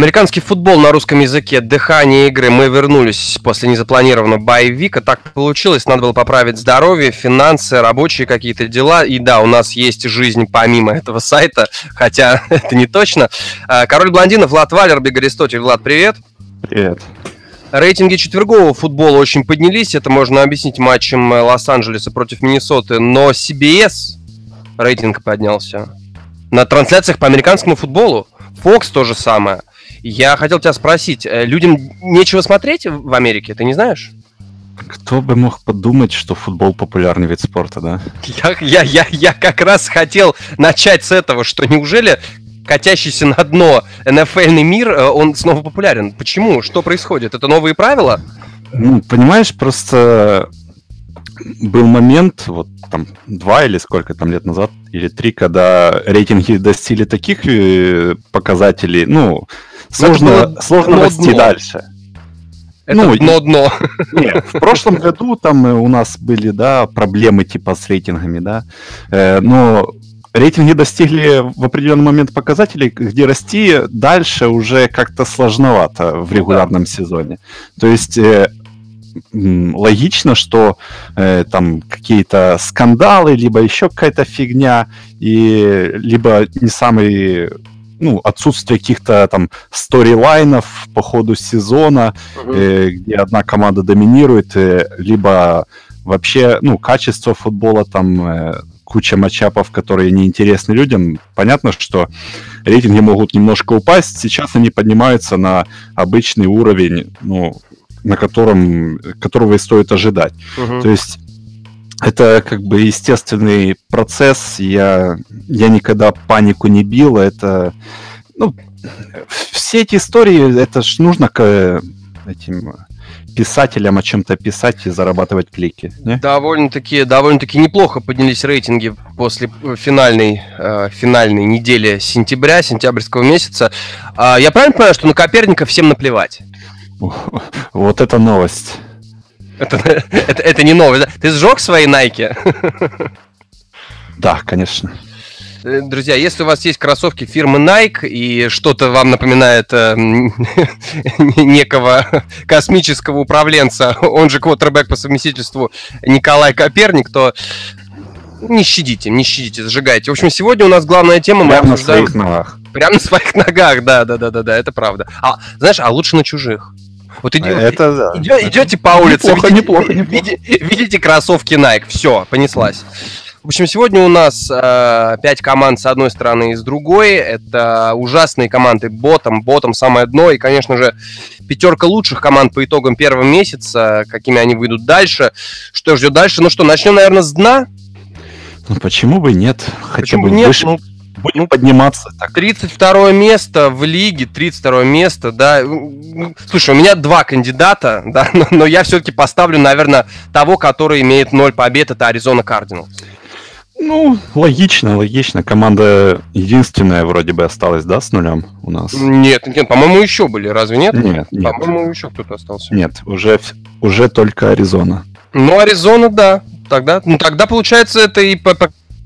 Американский футбол на русском языке, дыхание игры. Мы вернулись после незапланированного боевика. Так получилось, надо было поправить здоровье, финансы, рабочие какие-то дела. И да, у нас есть жизнь помимо этого сайта, хотя это не точно. А, Король блондинов, Влад Валер, Биг Аристотель. Влад, привет. Привет. Рейтинги четвергового футбола очень поднялись. Это можно объяснить матчем Лос-Анджелеса против Миннесоты. Но CBS рейтинг поднялся. На трансляциях по американскому футболу. Fox то же самое. Я хотел тебя спросить, э, людям нечего смотреть в Америке, ты не знаешь? Кто бы мог подумать, что футбол популярный вид спорта, да? Я, я, я, я как раз хотел начать с этого, что неужели катящийся на дно НФЛный мир, э, он снова популярен? Почему? Что происходит? Это новые правила? Ну, понимаешь, просто был момент, вот там два или сколько там лет назад, или три, когда рейтинги достигли таких э, показателей, ну, сложно, было сложно дно расти дно. дальше. Это ну, дно-дно. Нет, в прошлом году там у нас были, да, проблемы типа с рейтингами, да, э, но рейтинги достигли в определенный момент показателей, где расти дальше уже как-то сложновато в регулярном да. сезоне. То есть э, логично, что э, там какие-то скандалы, либо еще какая-то фигня, и либо не самый ну, отсутствие каких-то там сторилайнов по ходу сезона, uh-huh. э, где одна команда доминирует, э, либо вообще, ну, качество футбола, там э, куча матчапов, которые неинтересны людям. Понятно, что рейтинги могут немножко упасть. Сейчас они поднимаются на обычный уровень, ну, на котором, которого и стоит ожидать. Uh-huh. То есть это как бы естественный процесс. Я, я никогда панику не бил. Это, ну, все эти истории, это ж нужно к этим писателям о чем-то писать и зарабатывать клики. Не? Довольно-таки, довольно-таки неплохо поднялись рейтинги после финальной, э, финальной недели сентября, сентябрьского месяца. Э, я правильно понимаю, что на Коперника всем наплевать? Вот это новость. Это, это, это не новость. Ты сжег свои Nike? Да, конечно. Э, друзья, если у вас есть кроссовки фирмы Nike и что-то вам напоминает э, некого космического управленца, он же квотербек по совместительству Николай Коперник, то не щадите, не щадите, зажигайте. В общем, сегодня у нас главная тема. Прямо мы обсуждаем... на своих ногах. Прямо на своих ногах, да, да, да, да, да, это правда. А знаешь, а лучше на чужих. Вот иди, это, да. идете, идете по улице, неплохо, видите, неплохо, неплохо. Видите, видите кроссовки Nike, все, понеслась. В общем, сегодня у нас э, 5 команд с одной стороны и с другой. Это ужасные команды ботом, ботом самое дно. И, конечно же, пятерка лучших команд по итогам первого месяца, какими они выйдут дальше. Что ждет дальше? Ну что, начнем, наверное, с дна? Ну почему бы нет? Хотя почему бы нет? Выше... Ну, будем ну, подниматься. Так. 32 место в лиге, 32 место, да. Слушай, у меня два кандидата, да, но, но я все-таки поставлю, наверное, того, который имеет 0 побед, это Аризона Кардиналс. Ну, логично, логично. Команда единственная вроде бы осталась, да, с нулем у нас? Нет, нет, по-моему, еще были, разве нет? Нет, нет. По-моему, еще кто-то остался. Нет, уже, уже только Аризона. Ну, Аризона, да. Тогда, ну, тогда, получается, это и по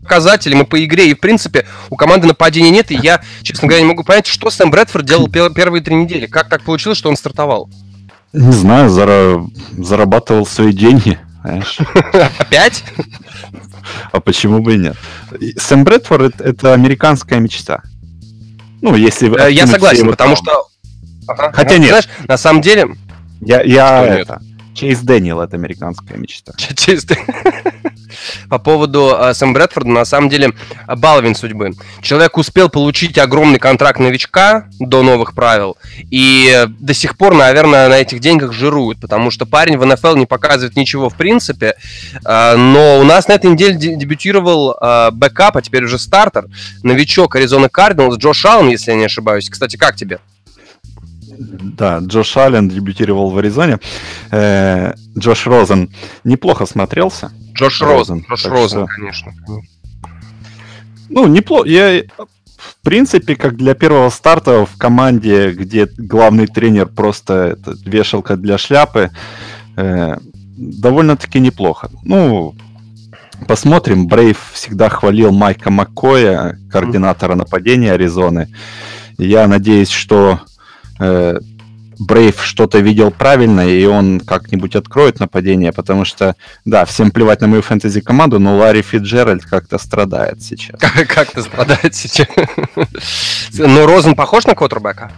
показателям и по игре, и в принципе у команды нападения нет, и я, честно говоря, не могу понять, что Сэм Брэдфорд делал первые три недели. Как так получилось, что он стартовал? Не знаю, зара... зарабатывал свои деньги. Опять? А почему бы и нет? Сэм Брэдфорд это американская мечта. Ну, если... Э, я согласен, потому что... Хотя нет. Знаешь, на самом деле... Я, я это... Чейз Дэниел это американская мечта. Чейз По поводу э, Сэм Брэдфорда, на самом деле, баловин судьбы. Человек успел получить огромный контракт новичка до новых правил, и до сих пор, наверное, на этих деньгах жирует, потому что парень в НФЛ не показывает ничего в принципе, э, но у нас на этой неделе дебютировал э, backup, а теперь уже стартер, новичок Аризона Кардиналс Джош Аллен, если я не ошибаюсь. Кстати, как тебе? Да, Джош Аллен дебютировал в Аризоне. Э, Джош Розен неплохо смотрелся. Джош Розен. Джош Розен, что... конечно. Ну, неплохо. Я, в принципе, как для первого старта в команде, где главный тренер просто это, вешалка для шляпы, э, довольно-таки неплохо. Ну, посмотрим. Брейв всегда хвалил Майка Маккоя, координатора нападения Аризоны. Я надеюсь, что э, Брейв что-то видел правильно, и он как-нибудь откроет нападение, потому что, да, всем плевать на мою фэнтези-команду, но Ларри Фиджеральд как-то страдает сейчас. Как-то страдает сейчас. Но Розен похож на квотербека?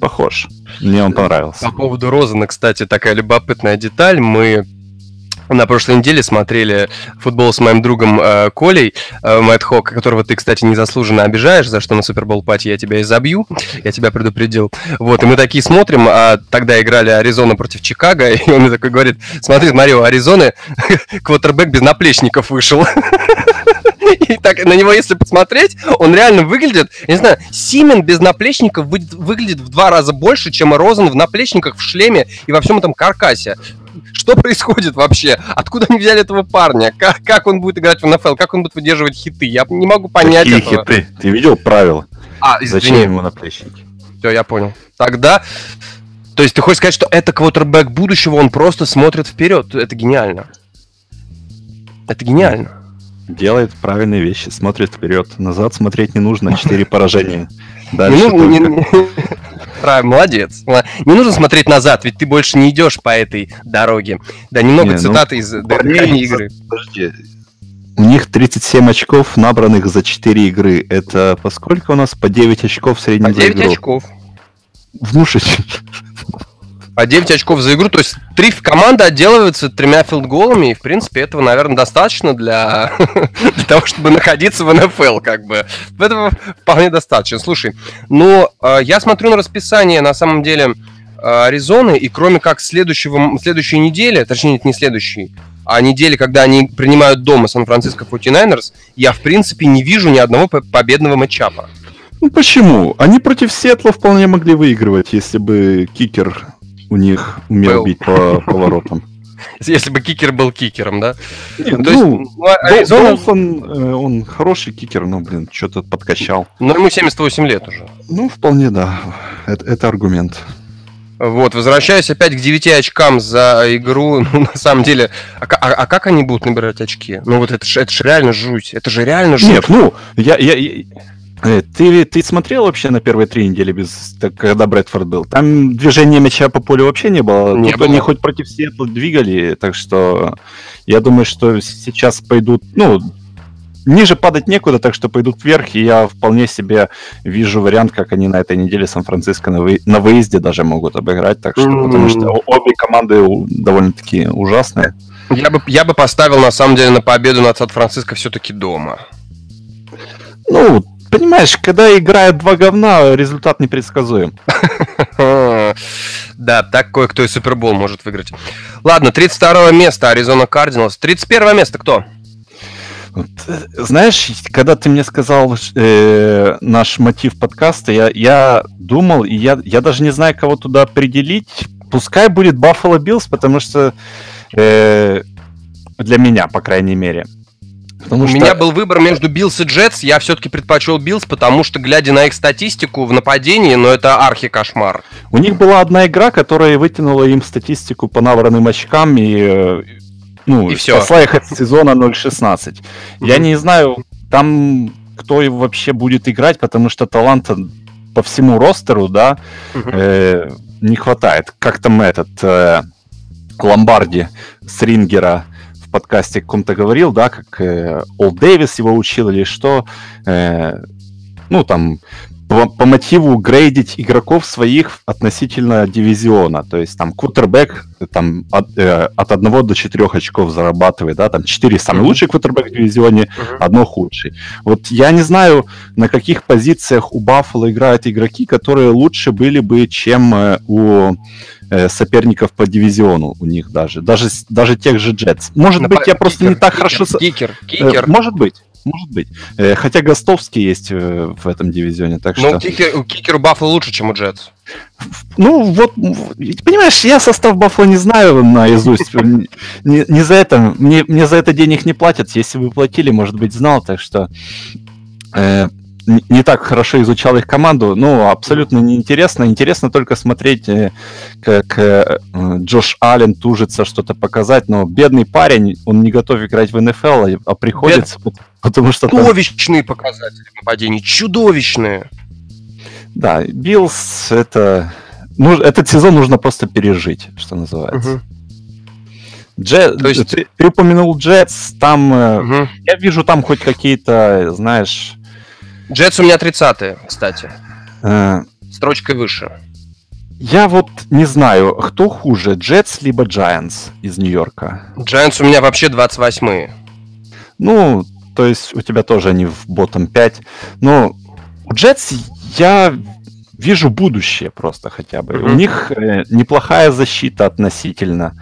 Похож. Мне он понравился. По поводу Розена, кстати, такая любопытная деталь. Мы на прошлой неделе смотрели футбол с моим другом э, Колей, э, Мэтт Хок, которого ты, кстати, незаслуженно обижаешь, за что на Супербол пати я тебя и забью, я тебя предупредил. Вот, и мы такие смотрим, а тогда играли Аризона против Чикаго, и он мне такой говорит, смотри, смотри, у Аризоны квотербек без наплечников вышел. И так на него, если посмотреть, он реально выглядит, я не знаю, Симен без наплечников выглядит в два раза больше, чем Розен в наплечниках, в шлеме и во всем этом каркасе. Что происходит вообще? Откуда они взяли этого парня? Как, как он будет играть в НФЛ? Как он будет выдерживать хиты? Я не могу понять Какие этого. хиты? Ты видел правила? А, извини. Зачем ему наплечники? Все, я понял. Тогда то есть ты хочешь сказать, что это квотербек будущего, он просто смотрит вперед. Это гениально. Это гениально. Делает правильные вещи, смотрит вперед. Назад смотреть не нужно, четыре поражения. Дальше Не только- не- не- Правильно, молодец. Не нужно смотреть назад, ведь ты больше не идешь по этой дороге. Да, немного Не, ну, цитаты из парней игры. Подожди. У них 37 очков, набранных за 4 игры. Это по сколько у нас? По 9 очков в среднем По за 9 игру. очков. Внушить. По 9 очков за игру. То есть три команды отделываются тремя филдголами, и, в принципе, этого, наверное, достаточно для, для того, чтобы находиться в НФЛ, как бы. Этого вполне достаточно. Слушай, ну, э, я смотрю на расписание, на самом деле, э, Аризоны, и кроме как следующего, следующей недели, точнее, нет, не следующей, а недели, когда они принимают дома Сан-Франциско 49ers, я, в принципе, не вижу ни одного по- победного матчапа. Ну почему? Они против Сетла вполне могли выигрывать, если бы кикер у них умел Был. бить по поворотам. Если бы кикер был кикером, да? Нет, То есть, ну, ну, Аризона, Долсон, э, он хороший кикер, но, блин, что-то подкачал. ну, ему 78 лет уже. Ну, вполне, да. Это, это аргумент. Вот, возвращаюсь опять к 9 очкам за игру. Ну, на самом деле, а, а- а как они будут набирать очки? Ну, вот это же это реально жуть. Это же реально жуть. Нет, ну, я, я, я- ты, ты смотрел вообще на первые три недели, без, так, когда Брэдфорд был? Там движения мяча по полю вообще не было. Не Тут было. они хоть против Сиэтла двигали, так что я думаю, что сейчас пойдут, ну, ниже падать некуда, так что пойдут вверх, и я вполне себе вижу вариант, как они на этой неделе Сан-Франциско на, вы- на выезде даже могут обыграть, так что, потому что обе команды довольно-таки ужасные. Я бы, я бы поставил, на самом деле, на победу над Сан-Франциско все-таки дома. Ну, понимаешь, когда играют два говна, результат непредсказуем. Да, так кое-кто и Супербол может выиграть. Ладно, 32 место Аризона Кардиналс. 31 место кто? Э, Знаешь, когда ты мне сказал э, наш мотив подкаста, я, я думал, и я, я даже не знаю, кого туда определить. Пускай будет Buffalo Bills, потому что э, для меня, по крайней мере. Потому У что меня был выбор между Биллс и Джетс. Я все-таки предпочел Биллс, потому что, глядя на их статистику в нападении, ну это архи-кошмар. у них была одна игра, которая вытянула им статистику по набранным очкам и, э, ну, И всё. спасла их от сезона 0-16. Я не знаю, там кто вообще будет играть, потому что таланта по всему ростеру, да, э, не хватает. Как там этот э, Ломбарди с Рингера подкасте каком-то говорил, да, как э, Ол Дэвис его учил или что. э, ну, там, по, по мотиву грейдить игроков своих относительно дивизиона. То есть там квотербек там, от, э, от 1 до 4 очков зарабатывает, да, там 4 самый Мгм. лучший квотербек в дивизионе, Мгм. одно худший. Вот я не знаю, на каких позициях у Баффало играют игроки, которые лучше были бы, чем э, у э, соперников по дивизиону у них даже. Даже, даже тех же Джетс. Может Напа- быть, я просто не кикер, так кикер, хорошо... со- Кикер, Э, кикер. Может быть, может быть. Э, Хотя Гостовский есть э, в этом дивизионе, так Ну, что... кикер, у кикер у лучше, чем у Джетс. Ну, вот, понимаешь, я состав Баффало не знаю наизусть. Не, не за это, мне, мне за это денег не платят. Если бы платили, может быть, знал, так что э, не, так хорошо изучал их команду. Ну, абсолютно неинтересно. Интересно только смотреть, э, как э, э, Джош Аллен тужится что-то показать. Но бедный парень, он не готов играть в НФЛ, а, а приходится, пот- потому что... там- Чудовищные показатели в нападении, чудовищные. Да, Биллс это ну, этот сезон нужно просто пережить, что называется. Угу. Джет, То есть... ты, ты упомянул Джетс, там угу. я вижу там хоть какие-то, знаешь... Джетс у меня 30 кстати. Э... Строчкой выше. Я вот не знаю, кто хуже, Джетс либо Giants из Нью-Йорка. Giants у меня вообще 28 Ну, то есть у тебя тоже они в ботом 5. Но у Джетс я вижу будущее просто хотя бы. Mm-hmm. У них э, неплохая защита относительно.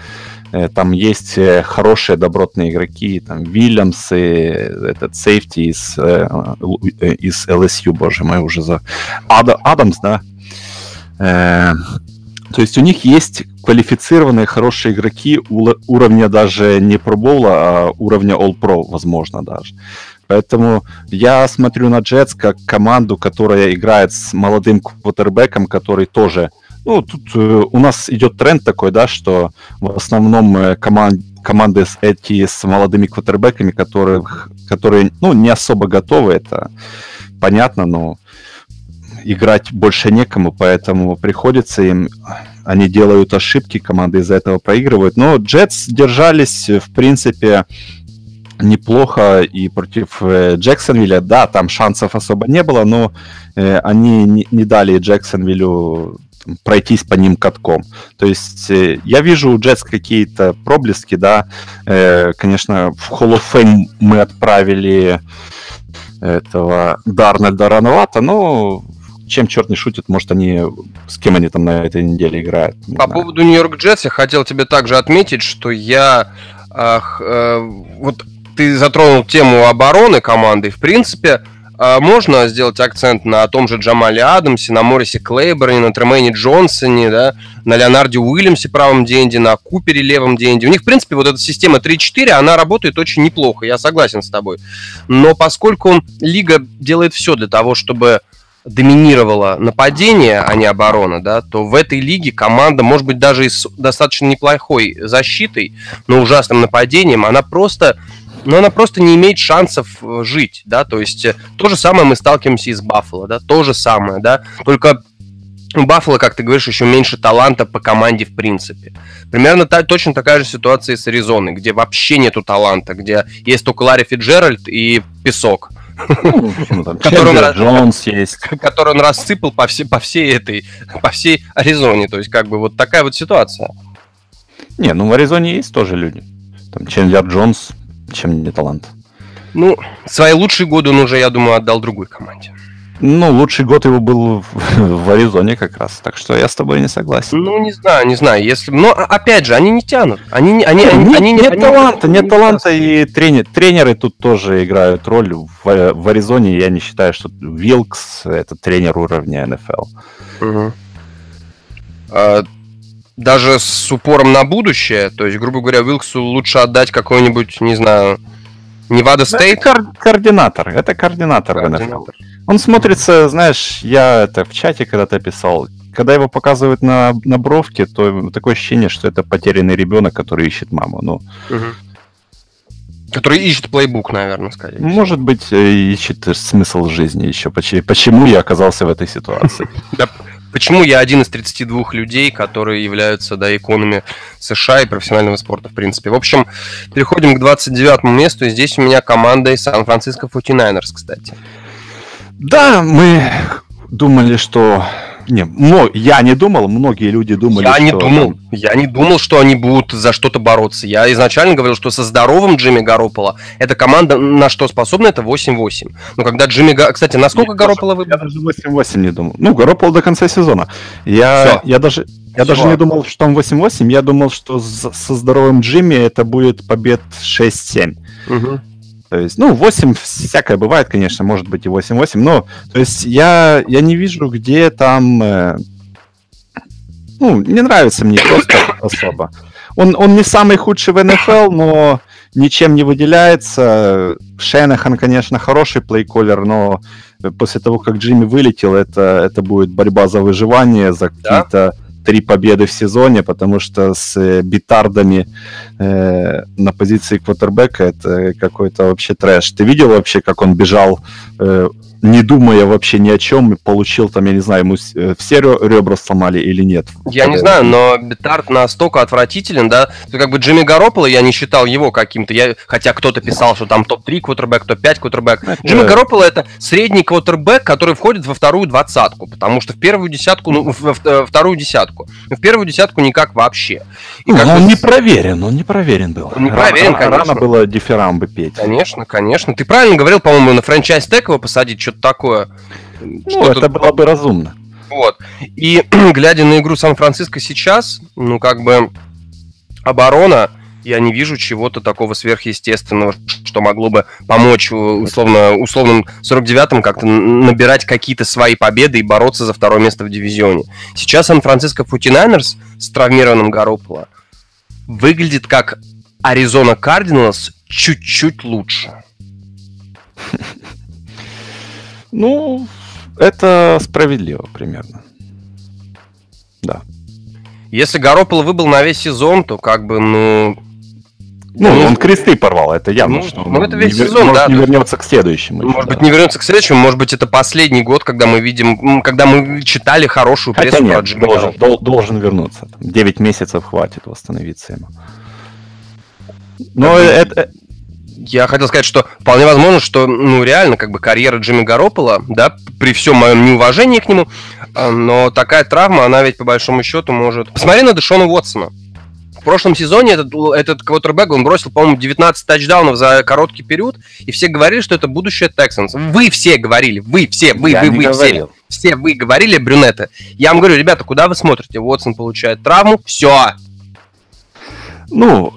Э, там есть э, хорошие добротные игроки, там Вильямс и этот сейфти из, э, из LSU, боже мой, уже за... Ад, Адамс, да? То есть у них есть квалифицированные хорошие игроки уровня даже не Pro а уровня All Pro, возможно, даже. Поэтому я смотрю на Jets как команду, которая играет с молодым квотербеком, который тоже ну, тут э, у нас идет тренд такой, да, что в основном э, команд, команды с эти с молодыми квотербеками, которых, которые, ну, не особо готовы, это понятно, но играть больше некому, поэтому приходится им, они делают ошибки, команды из-за этого проигрывают. Но Джетс держались, в принципе, неплохо и против э, Джексонвилля. Да, там шансов особо не было, но э, они не, не дали Джексонвиллю пройтись по ним катком. То есть э, я вижу у Джетс какие-то проблески, да. Э, конечно, в Hall of Fame мы отправили этого Дарнольда рановато, но чем черт не шутит, может, они с кем они там на этой неделе играют. По знаю. поводу Нью-Йорк Джетс я хотел тебе также отметить, что я ах, э, вот ты затронул тему обороны команды. В принципе, можно сделать акцент на том же Джамале Адамсе, на Морисе Клейберне, на Тремейне Джонсоне, да, на Леонарде Уильямсе правом денде, на Купере левом денде. У них, в принципе, вот эта система 3-4, она работает очень неплохо, я согласен с тобой. Но поскольку лига делает все для того, чтобы доминировала нападение, а не оборона, да, то в этой лиге команда, может быть, даже с достаточно неплохой защитой, но ужасным нападением, она просто но она просто не имеет шансов э, жить, да, то есть э, то же самое мы сталкиваемся и с Баффало, да, то же самое, да, только у Баффало, как ты говоришь, еще меньше таланта по команде в принципе. Примерно та, точно такая же ситуация и с Аризоной, где вообще нету таланта, где есть только Ларри Фиджеральд и песок. Ну, который, он, Джонс есть. который он рассыпал по, все, по всей этой, по всей Аризоне. То есть, как бы вот такая вот ситуация. Не, ну в Аризоне есть тоже люди. Там Чендлер Джонс, чем не талант. Ну, свои лучшие годы он уже, я думаю, отдал другой команде. Ну, лучший год его был в, в Аризоне как раз, так что я с тобой не согласен. Ну, не знаю, не знаю, если... Но, опять же, они не тянут. Они, не, они, они, нет, они, нет они, таланта, они, нет они таланта, и тренер, тренеры тут тоже играют роль. В, в Аризоне я не считаю, что Вилкс — это тренер уровня НФЛ. Угу. А, даже с упором на будущее, то есть, грубо говоря, Вилксу лучше отдать какой-нибудь, не знаю, Невада Стейт? Это кор- координатор, это координатор, координатор. Он смотрится, знаешь, я это в чате когда-то писал, когда его показывают на, на бровке, то такое ощущение, что это потерянный ребенок, который ищет маму. Ну, угу. Который ищет плейбук, наверное, скорее. Может быть, э, ищет смысл жизни еще. Почему я оказался в этой ситуации? Почему я один из 32 людей, которые являются да, иконами США и профессионального спорта, в принципе. В общем, переходим к 29 месту, и здесь у меня команда из Сан-Франциско 49ers, кстати. Да, мы думали, что не, но я не думал, многие люди думали, Я не думал, я не думал, что они будут за что-то бороться. Я изначально говорил, что со здоровым Джимми Гарополо эта команда на что способна, это 8-8. Но когда Джимми... Кстати, насколько Гарополо выбрал? Я даже 8-8 не думал. Ну, Гарополо до конца сезона. Я, я даже... Я Все. даже не думал, что он 8-8, я думал, что со здоровым Джимми это будет побед 6-7. Угу. То есть, ну, 8 всякое бывает, конечно, может быть и 8-8, но, то есть, я, я не вижу, где там... Э, ну, не нравится мне просто особо. Он, он не самый худший в НФЛ, но ничем не выделяется. Шенахан, конечно, хороший плейколер, но после того, как Джимми вылетел, это, это будет борьба за выживание, за какие-то три победы в сезоне, потому что с э, битардами э, на позиции квотербека это какой-то вообще трэш. Ты видел вообще, как он бежал э, не думая вообще ни о чем, получил там, я не знаю, ему э, все ребра сломали или нет. Я не знаю, но Бетард настолько отвратителен, да, как бы Джимми Гарополо, я не считал его каким-то, я, хотя кто-то писал, что там топ-3 квотербек, топ-5 квотербек. Это... Джимми Гарополо это средний квотербек, который входит во вторую двадцатку, потому что в первую десятку, ну, во вторую десятку, в первую десятку никак вообще. И ну, он не проверен, он не проверен был. Он не проверен, рано, конечно. Рано было дифирамбы петь. Конечно, конечно. Ты правильно говорил, по-моему, на франчайз его посадить, что-то такое. Ну, что это было бы разумно. Вот. И глядя на игру Сан-Франциско сейчас, ну, как бы оборона, я не вижу чего-то такого сверхъестественного, что могло бы помочь условно, условным 49-м как-то набирать какие-то свои победы и бороться за второе место в дивизионе. Сейчас Сан-Франциско Футинайнерс с травмированным Гарополо выглядит как Аризона Кардиналс чуть-чуть лучше. Ну, это справедливо примерно. Да. Если Гаропол выбыл на весь сезон, то как бы, ну... Ну, ну он кресты порвал, это явно, ну, что ну, это весь не, сезон, может, да. не вернется к следующему. Может еще, быть, да. не вернется к следующему, может быть, это последний год, когда мы видим, когда мы читали хорошую Хотя прессу нет, про Джимми должен, дол, должен вернуться. Девять месяцев хватит восстановиться ему. Но это, э, я хотел сказать, что вполне возможно, что, ну, реально, как бы карьера Джимми Гаропола, да, при всем моем неуважении к нему, а, но такая травма, она ведь по большому счету может... Посмотри на Дэшона Уотсона. В прошлом сезоне этот, этот квотербек, он бросил, по-моему, 19 тачдаунов за короткий период, и все говорили, что это будущее Texans. Вы все говорили, вы все, вы, Я вы, вы говорил. все. Все вы говорили, брюнеты. Я вам говорю, ребята, куда вы смотрите? Уотсон получает травму, все. Ну,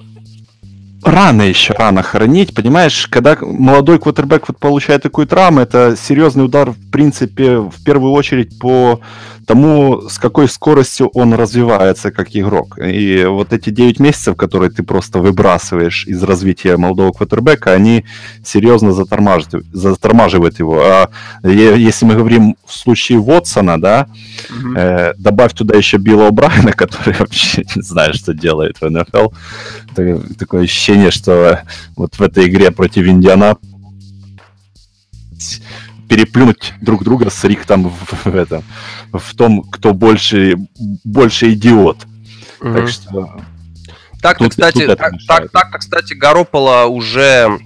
рано еще, рано хоронить, понимаешь, когда молодой квотербек вот получает такую травму, это серьезный удар, в принципе, в первую очередь по тому, с какой скоростью он развивается как игрок. И вот эти 9 месяцев, которые ты просто выбрасываешь из развития молодого квотербека, они серьезно затормаживают, затормаживают его. А если мы говорим в случае Вотсона, да, mm-hmm. э, добавь туда еще Билла О'Брайена, который вообще не знает, что делает в НФЛ, такое ощущение, что вот в этой игре против Индиана переплюнуть друг друга с Рихтом в, в этом, в том, кто больше, больше идиот. Угу. Так что... Так-то, кстати, тут так, так, так кстати, Garoppolo уже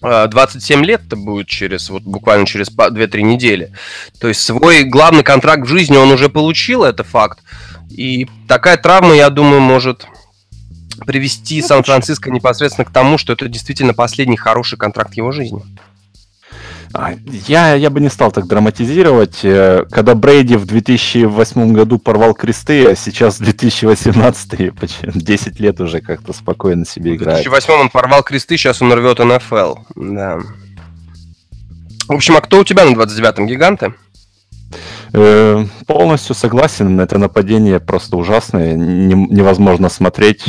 27 лет-то будет через, вот буквально через 2-3 недели. То есть свой главный контракт в жизни он уже получил, это факт. И такая травма, я думаю, может привести ну, Сан-Франциско непосредственно к тому, что это действительно последний хороший контракт его жизни. А, я, я бы не стал так драматизировать. Э, когда Брейди в 2008 году порвал кресты, а сейчас 2018, 10 лет уже как-то спокойно себе играет. В 2008 он порвал кресты, сейчас он рвет НФЛ. Да. В общем, а кто у тебя на 29-м? Гиганты? Э, полностью согласен. Это нападение просто ужасное. невозможно смотреть.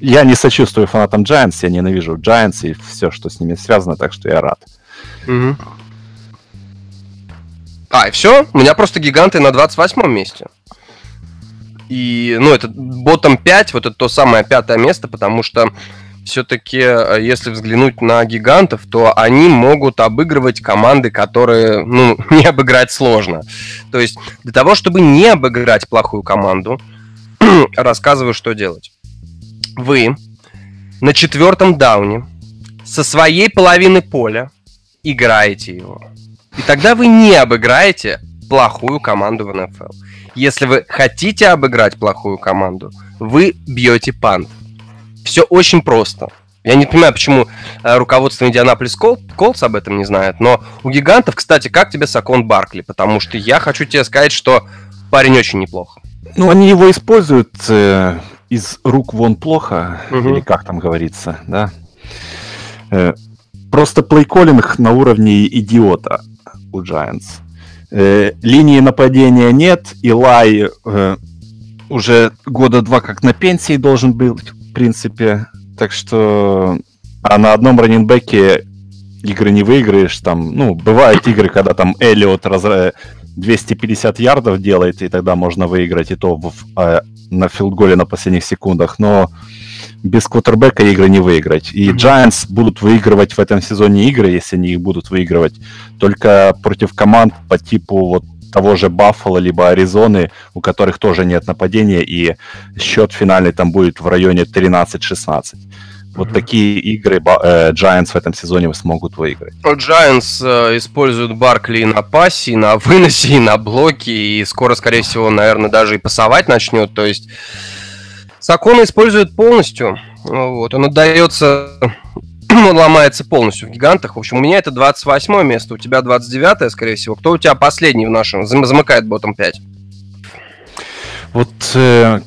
Я не сочувствую фанатам Giants, я ненавижу Giants и все, что с ними связано, так что я рад. Угу. А, и все? У меня просто гиганты на 28 месте. И, ну, это ботом 5, вот это то самое пятое место, потому что все-таки, э, если взглянуть на гигантов, то они могут обыгрывать команды, которые, ну, не обыграть сложно. То есть, для того, чтобы не обыграть плохую команду, рассказываю, что делать. Вы на четвертом дауне со своей половины поля играете его. И тогда вы не обыграете плохую команду в НФЛ. Если вы хотите обыграть плохую команду, вы бьете пант. Все очень просто. Я не понимаю, почему э, руководство Индианаполис Колдс об этом не знает, но у гигантов, кстати, как тебе Сакон Баркли? Потому что я хочу тебе сказать, что парень очень неплохо. Ну, они его используют э, из рук вон плохо, угу. или как там говорится, да? Э, Просто плейколлинг на уровне идиота у Giants. Э, линии нападения нет, и Лай э, уже года два как на пенсии должен быть, в принципе. Так что... А на одном раненбеке игры не выиграешь. Там, ну, бывают игры, когда там Эллиот разра... 250 ярдов делает, и тогда можно выиграть, и то в, а, на филдголе на последних секундах. Но без квотербека игры не выиграть. И. Giants будут выигрывать в этом сезоне игры, если они их будут выигрывать, только против команд по типу вот того же Баффала либо Аризоны, у которых тоже нет нападения, и счет финальный там будет в районе 13-16. Вот mm-hmm. такие игры э, Giants в этом сезоне смогут выиграть. Giants э, используют Баркли и на пассе, и на выносе, и на блоке, и скоро, скорее всего, наверное, даже и пасовать начнет. То есть Сакона использует полностью. Вот, он отдается он ломается полностью в гигантах. В общем, у меня это 28 место, у тебя 29 скорее всего. Кто у тебя последний в нашем? Замыкает ботом 5. Вот э,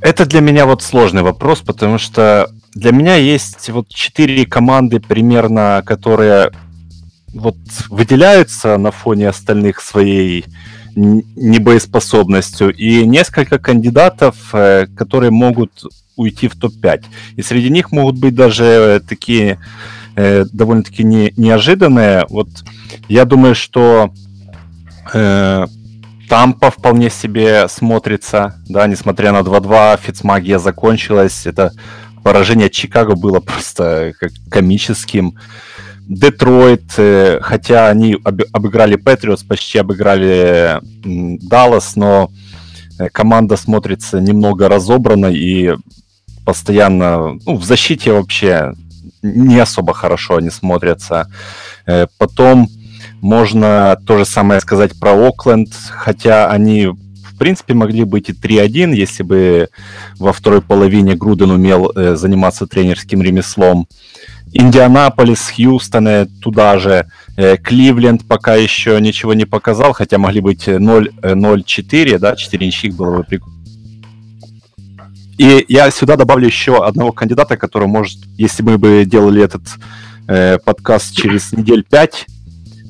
это для меня вот сложный вопрос, потому что для меня есть вот четыре команды примерно, которые вот выделяются на фоне остальных своей небоеспособностью, и несколько кандидатов, э, которые могут уйти в топ-5. И среди них могут быть даже такие э, довольно-таки не, неожиданные. Вот я думаю, что э, Тампа вполне себе смотрится, да, несмотря на 2-2, Фицмагия закончилась, это поражение Чикаго было просто как комическим. Детройт, э, хотя они обыграли Патриотс, почти обыграли Даллас, но э, команда смотрится немного разобрана и постоянно ну, в защите вообще не особо хорошо они смотрятся. Э, потом можно то же самое сказать про Окленд, хотя они в принципе могли быть и 3-1, если бы во второй половине Груден умел заниматься тренерским ремеслом. Индианаполис, Хьюстон, туда же. Э, Кливленд пока еще ничего не показал, хотя могли быть 0-4, э, да, 4 ничьих было бы прикольно. И я сюда добавлю еще одного кандидата, который может, если мы бы делали этот э, подкаст через недель 5,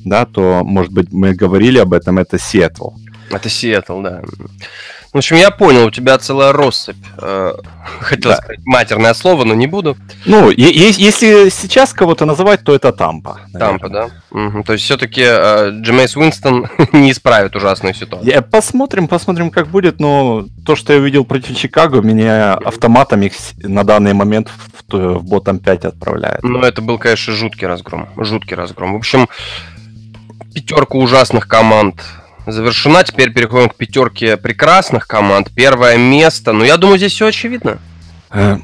да, то, может быть, мы говорили об этом, это Сиэтл. Это Сиэтл, да. В общем, я понял, у тебя целая россыпь. Э, хотел да. сказать матерное слово, но не буду. Ну, если сейчас кого-то называть, то это Тампа. Тампа, да. Угу. То есть все-таки э, Джемейс Уинстон не исправит ужасную ситуацию. Я, посмотрим, посмотрим, как будет. Но то, что я видел против Чикаго, меня автоматом их на данный момент в, в ботом 5 отправляет. Ну, это был, конечно, жуткий разгром. Жуткий разгром. В общем, пятерка ужасных команд завершена. Теперь переходим к пятерке прекрасных команд. Первое место. Ну, я думаю, здесь все очевидно. Э,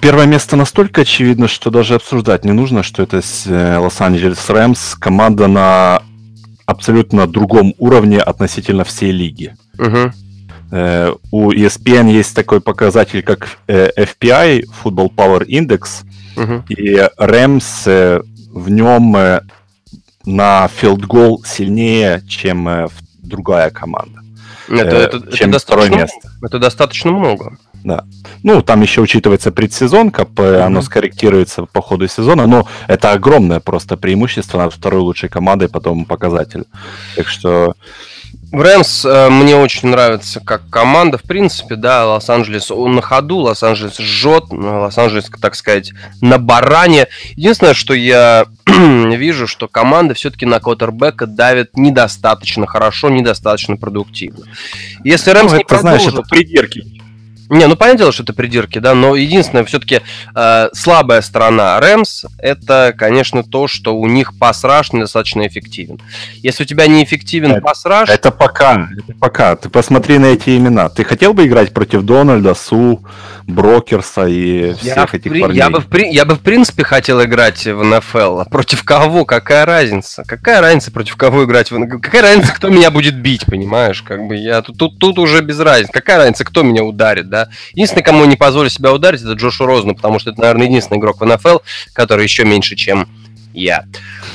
первое место настолько очевидно, что даже обсуждать не нужно, что это э, Лос-Анджелес Рэмс, команда на абсолютно другом уровне относительно всей лиги. Угу. У ESPN есть такой показатель, как FPI, Football Power Index, угу. и Рэмс в нем на goal сильнее, чем в другая команда. Это, э, это, чем это второе место. Это достаточно много. Да. Ну, там еще учитывается предсезон, как mm-hmm. оно скорректируется по ходу сезона, но это огромное просто преимущество над второй лучшей командой по тому показателю. Так что Рэмс э, мне очень нравится как команда, в принципе, да, Лос-Анджелес он на ходу, Лос-Анджелес жжет, Лос-Анджелес, так сказать, на баране. Единственное, что я вижу, что команда все-таки на квотербека давит недостаточно хорошо, недостаточно продуктивно. Если Рэмс ну, не это, продолжит... знаешь, это придирки. Не, ну понятное дело, что это придирки, да, но единственное, все-таки э, слабая сторона Рэмс это, конечно, то, что у них пасраж недостаточно эффективен. Если у тебя неэффективен это, пасраж... Это пока, это пока. Ты посмотри на эти имена. Ты хотел бы играть против Дональда, Су, Брокерса и всех я этих при... парней? Я бы, в при... я бы, в принципе, хотел играть в НФЛ. А против кого? Какая разница? Какая разница, против кого играть? В... Какая разница, кто меня будет бить, понимаешь? Как бы я... Тут, тут, тут уже без разницы. Какая разница, кто меня ударит, да? Единственный, кому не позволю себя ударить, это Джошу Розну, потому что это, наверное, единственный игрок в НФЛ, который еще меньше, чем я.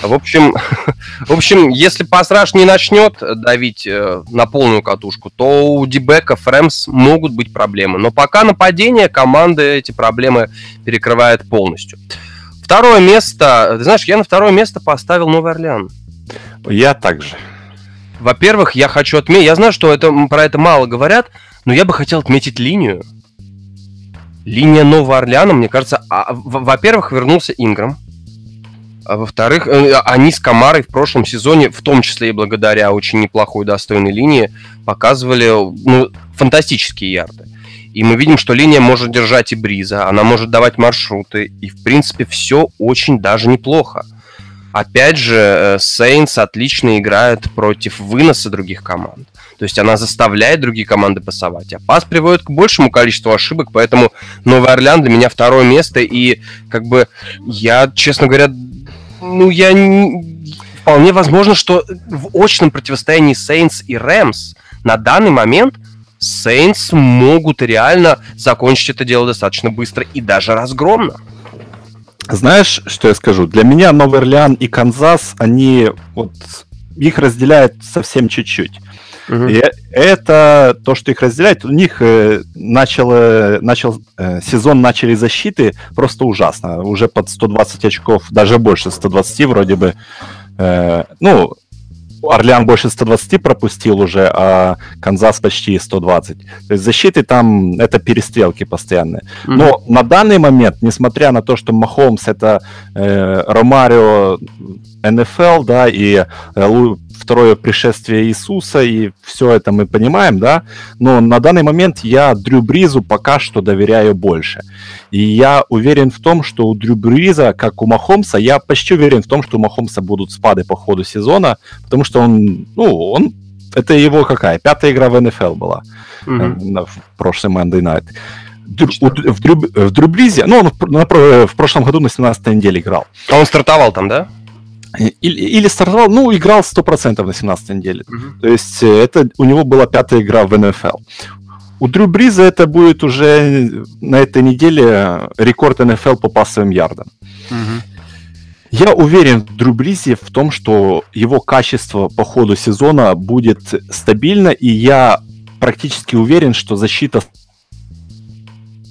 В общем, в общем, если Пасраж не начнет давить э, на полную катушку, то у Дебека Рэмс могут быть проблемы. Но пока нападение команды эти проблемы перекрывает полностью. Второе место, ты знаешь, я на второе место поставил Новый Орлеан. Я также. Во-первых, я хочу отметить, я знаю, что это, про это мало говорят, но я бы хотел отметить линию. Линия Нового Орлеана, мне кажется, а, во-первых, вернулся Инграм. А во-вторых, э, они с Камарой в прошлом сезоне, в том числе и благодаря очень неплохой достойной линии, показывали ну, фантастические ярды. И мы видим, что линия может держать и Бриза, она может давать маршруты, и, в принципе, все очень даже неплохо. Опять же, Сейнс отлично играет против выноса других команд. То есть она заставляет другие команды пасовать. А пас приводит к большему количеству ошибок, поэтому Новый Орлеан для меня второе место. И как бы я, честно говоря, ну я не... вполне возможно, что в очном противостоянии Сейнс и Рэмс на данный момент Сейнс могут реально закончить это дело достаточно быстро и даже разгромно. Знаешь, что я скажу? Для меня Новый Орлеан и Канзас, они вот их разделяют совсем чуть-чуть. Угу. И это то, что их разделяет. У них э, начало, начал э, сезон начали защиты просто ужасно. Уже под 120 очков, даже больше 120 вроде бы. Э, ну, Орлеан больше 120 пропустил уже, а Канзас почти 120. То есть защиты там это перестрелки постоянные. Mm-hmm. Но на данный момент, несмотря на то, что Махомс это э, Ромарио НФЛ, да, и э, второе пришествие Иисуса, и все это мы понимаем, да, но на данный момент я Дрю Бризу пока что доверяю больше. И я уверен в том, что у Дрю Бриза, как у Махомса, я почти уверен в том, что у Махомса будут спады по ходу сезона, потому что он, ну, он это его какая? Пятая игра в НФЛ была mm-hmm. в прошлый Monday Night. в, Дрю, в Дрюбризе, ну, он в, на, в прошлом году на 17 неделе играл. А он стартовал там, да? Или, или стартовал, ну, играл 100% на 17 неделе. Uh-huh. То есть э, это у него была пятая игра в НФЛ. У Дрю Бриза это будет уже на этой неделе рекорд НФЛ по пассовым ярдам. Uh-huh. Я уверен в Дрю Бризе в том, что его качество по ходу сезона будет стабильно, и я практически уверен, что защита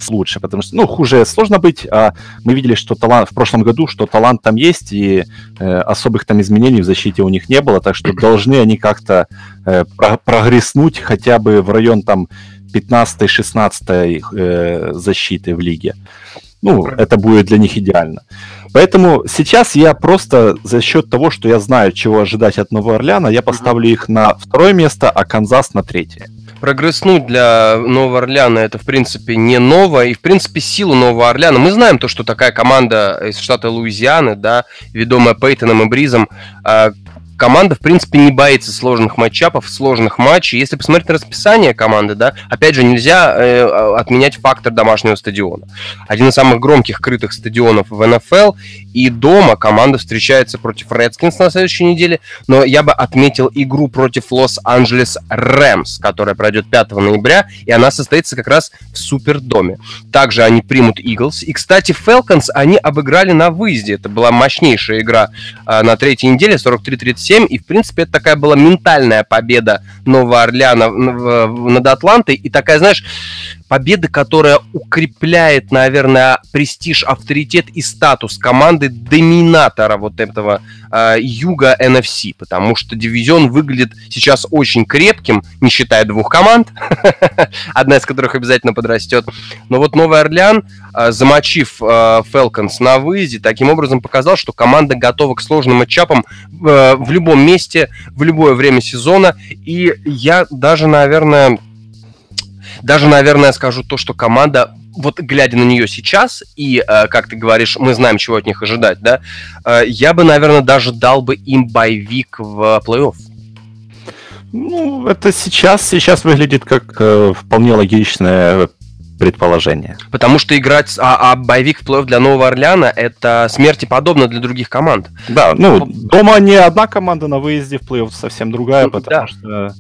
лучше, потому что, ну, хуже сложно быть, а мы видели, что талант в прошлом году, что талант там есть, и э, особых там изменений в защите у них не было, так что должны они как-то э, про прогресснуть хотя бы в район там 15-16 э, защиты в лиге. Ну, это будет для них идеально. Поэтому сейчас я просто за счет того, что я знаю, чего ожидать от Нового Орлеана, я поставлю их на второе место, а Канзас на третье прогресснуть для Нового Орлеана это, в принципе, не ново. И, в принципе, силу Нового Орлеана. Мы знаем то, что такая команда из штата Луизианы, да, ведомая Пейтоном и Бризом, а, команда, в принципе, не боится сложных матчапов, сложных матчей. Если посмотреть на расписание команды, да, опять же, нельзя э, отменять фактор домашнего стадиона. Один из самых громких крытых стадионов в НФЛ. И дома команда встречается против Redskins на следующей неделе. Но я бы отметил игру против Лос-Анджелес Рэмс, которая пройдет 5 ноября. И она состоится как раз в Супердоме. Также они примут Eagles. И, кстати, Falcons они обыграли на выезде. Это была мощнейшая игра э, на третьей неделе, 43-37 7, и, в принципе, это такая была ментальная победа Нового Орлеана над Атлантой, и такая, знаешь, победа, которая укрепляет, наверное, престиж, авторитет и статус команды доминатора вот этого э, юга NFC, потому что дивизион выглядит сейчас очень крепким, не считая двух команд, одна из которых обязательно подрастет. Но вот Новый Орлеан, э, замочив э, на выезде, таким образом показал, что команда готова к сложным матчапам в любом месте, в любое время сезона. И я даже, наверное, даже, наверное, скажу то, что команда вот глядя на нее сейчас, и, э, как ты говоришь, мы знаем, чего от них ожидать, да, э, я бы, наверное, даже дал бы им боевик в плей-офф. Ну, это сейчас, сейчас выглядит как э, вполне логичное предположение. Потому что играть, а, а боевик в плей-офф для Нового Орлеана это смерти подобно для других команд. Да, ну, дома не одна команда, на выезде в плей-офф совсем другая, ну, потому да. что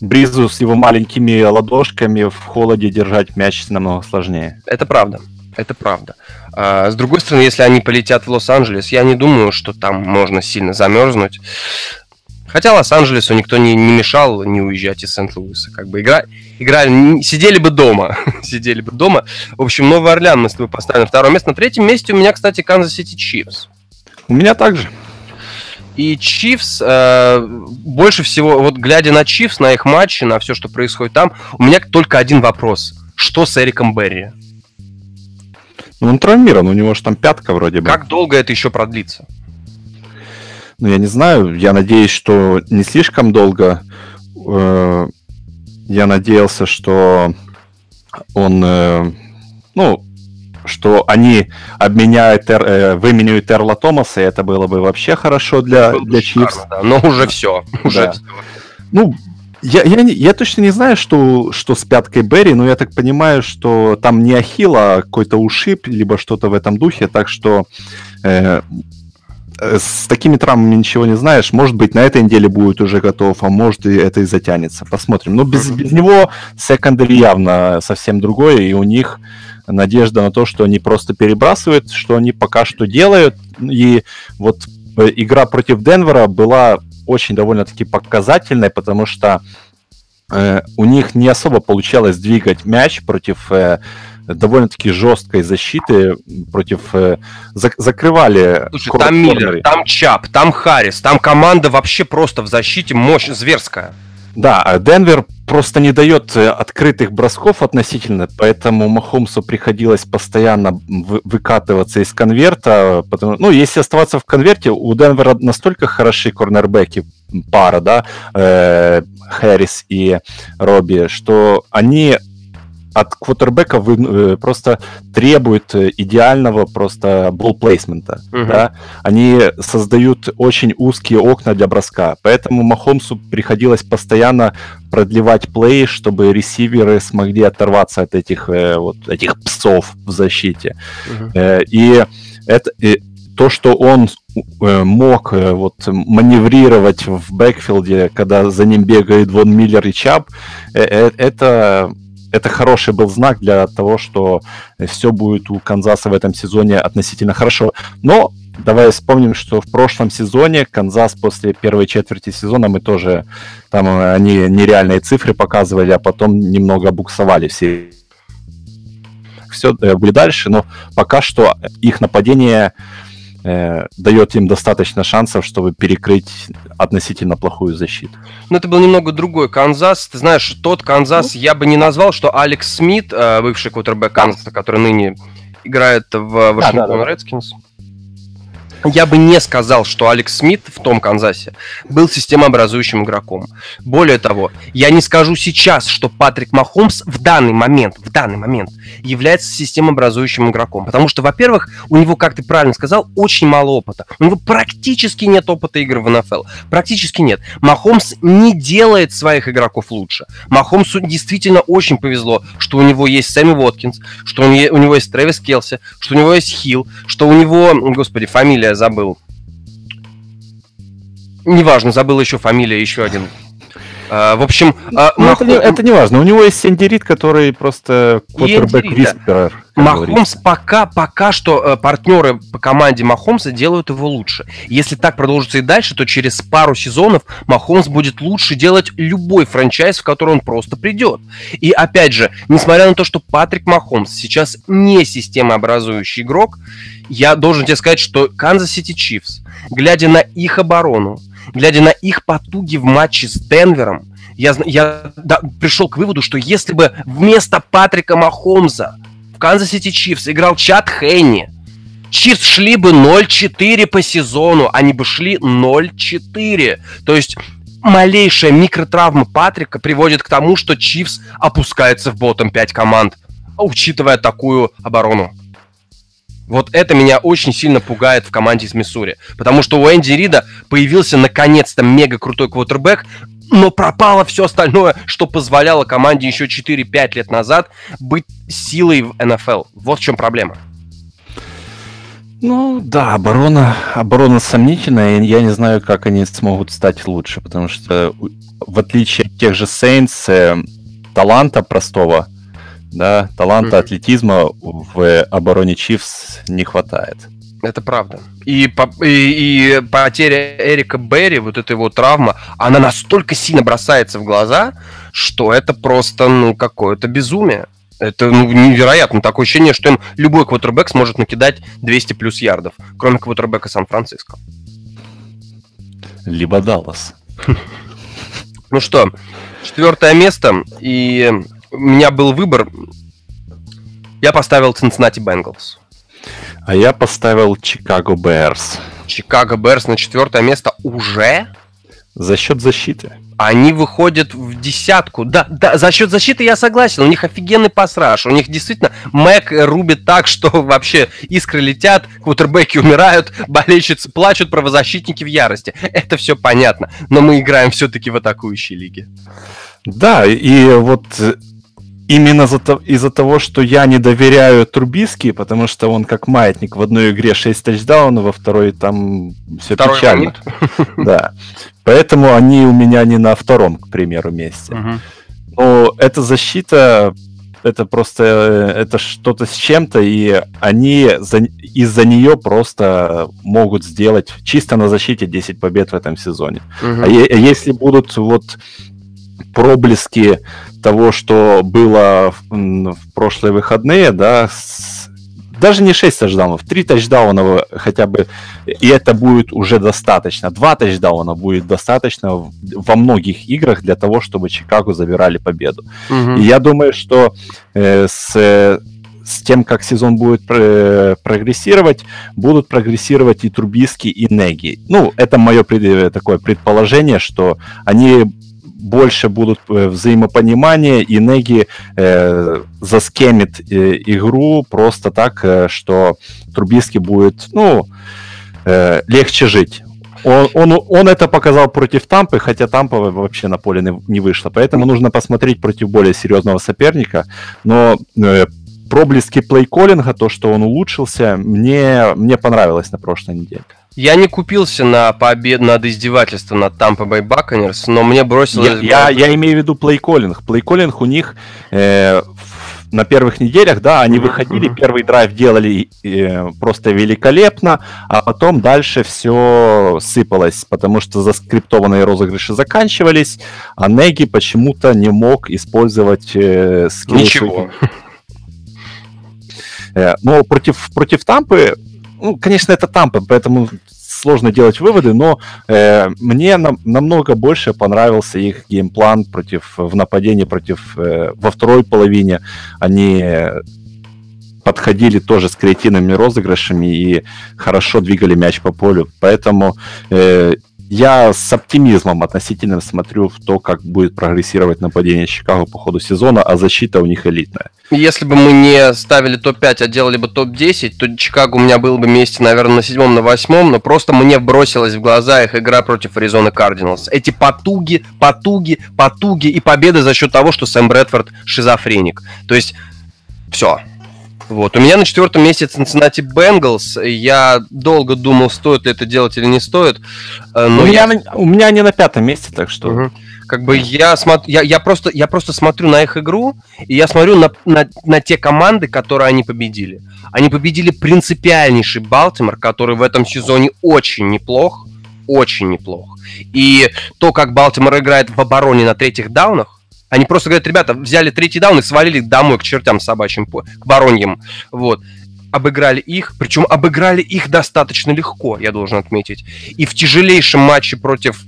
Бризу с его маленькими ладошками в холоде держать мяч намного сложнее. Это правда. Это правда. А, с другой стороны, если они полетят в Лос-Анджелес, я не думаю, что там можно сильно замерзнуть. Хотя Лос-Анджелесу никто не, не мешал не уезжать из Сент-Луиса. Как бы игра, играли, сидели бы дома. сидели бы дома. В общем, Новый Орлеан мы с тобой поставим на второе место. На третьем месте у меня, кстати, Канзас Сити Чифс. У меня также. И Чивс, э, больше всего, вот глядя на Чивс, на их матчи, на все, что происходит там, у меня только один вопрос. Что с Эриком Берри? Ну, он травмирован, у него же там пятка вроде бы. Как долго это еще продлится? Ну, я не знаю. Я надеюсь, что не слишком долго. Э, я надеялся, что он, э, ну, что они обменяют, э, выменяют Эрла Томаса, и это было бы вообще хорошо для, для Чивс. Да, но уже все. Уже да. все. Ну, я, я, я точно не знаю, что, что с пяткой Берри, но я так понимаю, что там не ахилл, а какой-то ушиб, либо что-то в этом духе, так что э, э, с такими травмами ничего не знаешь. Может быть, на этой неделе будет уже готов, а может, и это и затянется. Посмотрим. Но без, без него секондари явно совсем другое, и у них надежда на то, что они просто перебрасывают, что они пока что делают. И вот э, игра против Денвера была очень довольно-таки показательной, потому что э, у них не особо получалось двигать мяч против э, довольно-таки жесткой защиты, против... Э, зак- закрывали... Слушай, там Миллер, там Чап, там Харрис, там команда вообще просто в защите мощь зверская. Да, а Денвер просто не дает э, открытых бросков относительно, поэтому Махомсу приходилось постоянно выкатываться из конверта. Потому, ну, если оставаться в конверте, у Денвера настолько хороши корнербеки, пара, да, э, Хэрис и Робби, что они от квотербека вы, э, просто требуют э, идеального просто болл-плейсмента. Uh-huh. Да? Они создают очень узкие окна для броска, поэтому Махомсу приходилось постоянно продлевать плей, чтобы ресиверы смогли оторваться от этих, э, вот, этих псов в защите. Uh-huh. И это... И то, что он мог вот маневрировать в бэкфилде, когда за ним бегает Вон Миллер и Чабб, это это хороший был знак для того, что все будет у Канзаса в этом сезоне относительно хорошо. Но давай вспомним, что в прошлом сезоне Канзас после первой четверти сезона мы тоже там они нереальные цифры показывали, а потом немного буксовали все все э, были дальше, но пока что их нападение э, дает им достаточно шансов, чтобы перекрыть относительно плохую защиту. Ну, это был немного другой Канзас. Ты знаешь, тот Канзас ну? я бы не назвал, что Алекс Смит, э, бывший квотербек Канзаса, который ныне играет в Вашингтон Редскинс, да, да, да я бы не сказал, что Алекс Смит в том Канзасе был системообразующим игроком. Более того, я не скажу сейчас, что Патрик Махомс в данный момент, в данный момент является системообразующим игроком. Потому что, во-первых, у него, как ты правильно сказал, очень мало опыта. У него практически нет опыта игры в НФЛ. Практически нет. Махомс не делает своих игроков лучше. Махомсу действительно очень повезло, что у него есть Сэмми Воткинс, что у него есть Трэвис Келси, что у него есть Хилл, что у него, господи, фамилия забыл. Неважно, забыл еще фамилия, еще один. А, в общем... А, ну, Мах... это, не, это не важно. У него есть Сенди который просто квотербек висперер. Махомс пока, пока что э, партнеры по команде Махомса делают его лучше. Если так продолжится и дальше, то через пару сезонов Махомс будет лучше делать любой франчайз, в который он просто придет. И опять же, несмотря на то, что Патрик Махомс сейчас не системообразующий игрок, я должен тебе сказать, что Канзас Сити Чифс, глядя на их оборону, глядя на их потуги в матче с Денвером, я, я да, пришел к выводу, что если бы вместо Патрика Махомза в Канзас Сити Чифс играл Чат Хенни, Чифс шли бы 0-4 по сезону, они бы шли 0-4. То есть малейшая микротравма Патрика приводит к тому, что Чифс опускается в ботом 5 команд, учитывая такую оборону. Вот это меня очень сильно пугает в команде из Миссури. Потому что у Энди Рида появился наконец-то мега крутой квотербек, но пропало все остальное, что позволяло команде еще 4-5 лет назад быть силой в НФЛ. Вот в чем проблема. Ну да, оборона, оборона сомнительная, и я не знаю, как они смогут стать лучше, потому что в отличие от тех же Saints, э, таланта простого да, таланта, mm-hmm. атлетизма в обороне Чивс не хватает. Это правда. И, и, и потеря Эрика Берри, вот эта его травма, она настолько сильно бросается в глаза, что это просто, ну, какое-то безумие. Это ну, невероятно. Такое ощущение, что им любой квотербек сможет накидать 200 плюс ярдов, кроме квотербека Сан-Франциско. Либо Даллас. Ну что, четвертое место, и у меня был выбор. Я поставил Cincinnati Bengals. А я поставил Чикаго Берс. Чикаго Берс на четвертое место уже? За счет защиты. Они выходят в десятку. Да, да, за счет защиты я согласен. У них офигенный пассаж. У них действительно Мэг рубит так, что вообще искры летят, квотербеки умирают, болельщицы плачут, правозащитники в ярости. Это все понятно. Но мы играем все-таки в атакующей лиге. Да, и вот именно из-за того, что я не доверяю Трубиски, потому что он как маятник в одной игре 6 тачдаунов, во второй там все Второй печально. Да. Поэтому они у меня не на втором, к примеру, месте. Угу. Но эта защита, это просто это что-то с чем-то, и они за, из-за нее просто могут сделать чисто на защите 10 побед в этом сезоне. Угу. А, е- если будут вот проблески того, что было в, в прошлые выходные, да, с, даже не 6 тачдаунов, 3 тачдауна хотя бы, и это будет уже достаточно. 2 тачдауна будет достаточно во многих играх для того, чтобы Чикаго забирали победу. Угу. И я думаю, что э, с с тем, как сезон будет э, прогрессировать, будут прогрессировать и Трубиски, и Неги. Ну, это мое пред, такое предположение, что они больше будут э, взаимопонимания, и Неги э, заскемит э, игру просто так, э, что Трубиски будет, ну, э, легче жить. Он, он, он это показал против Тампы, хотя Тампа вообще на поле не вышла. Поэтому нужно посмотреть против более серьезного соперника. Но э, проблески плейколлинга, то, что он улучшился, мне, мне понравилось на прошлой неделе. Я не купился на побед над издевательством над Tampa Bay Buccaneers, но мне бросилось... Я, я, я имею в виду плейколлинг. Плейколлинг у них э, на первых неделях, да, они выходили, первый драйв делали э, просто великолепно, а потом дальше все сыпалось, потому что заскриптованные розыгрыши заканчивались, а Неги почему-то не мог использовать э, скиллы. Ничего. Э, но против, против Тампы ну, конечно, это Тампа, поэтому сложно делать выводы, но э, мне на, намного больше понравился их геймплан против в нападении против э, во второй половине. Они подходили тоже с креативными розыгрышами и хорошо двигали мяч по полю. Поэтому э, я с оптимизмом относительно смотрю в то, как будет прогрессировать нападение Чикаго по ходу сезона, а защита у них элитная. Если бы мы не ставили топ-5, а делали бы топ-10, то Чикаго у меня был бы месте, наверное, на седьмом, на восьмом, но просто мне бросилась в глаза их игра против Аризоны Кардиналс. Эти потуги, потуги, потуги и победы за счет того, что Сэм Брэдфорд шизофреник. То есть, все, вот. У меня на четвертом месте Cincinnati Bengals. Я долго думал, стоит ли это делать или не стоит. Э, но у, я... меня, у меня не на пятом месте, так что... Угу. Как бы я, смотрю, я, я, просто, я просто смотрю на их игру, и я смотрю на, на, на те команды, которые они победили. Они победили принципиальнейший Балтимор, который в этом сезоне очень неплох. Очень неплох. И то, как Балтимор играет в обороне на третьих даунах, они просто говорят, ребята, взяли третий даун и свалили домой к чертям собачьим, к бароньим. Вот обыграли их, причем обыграли их достаточно легко, я должен отметить. И в тяжелейшем матче против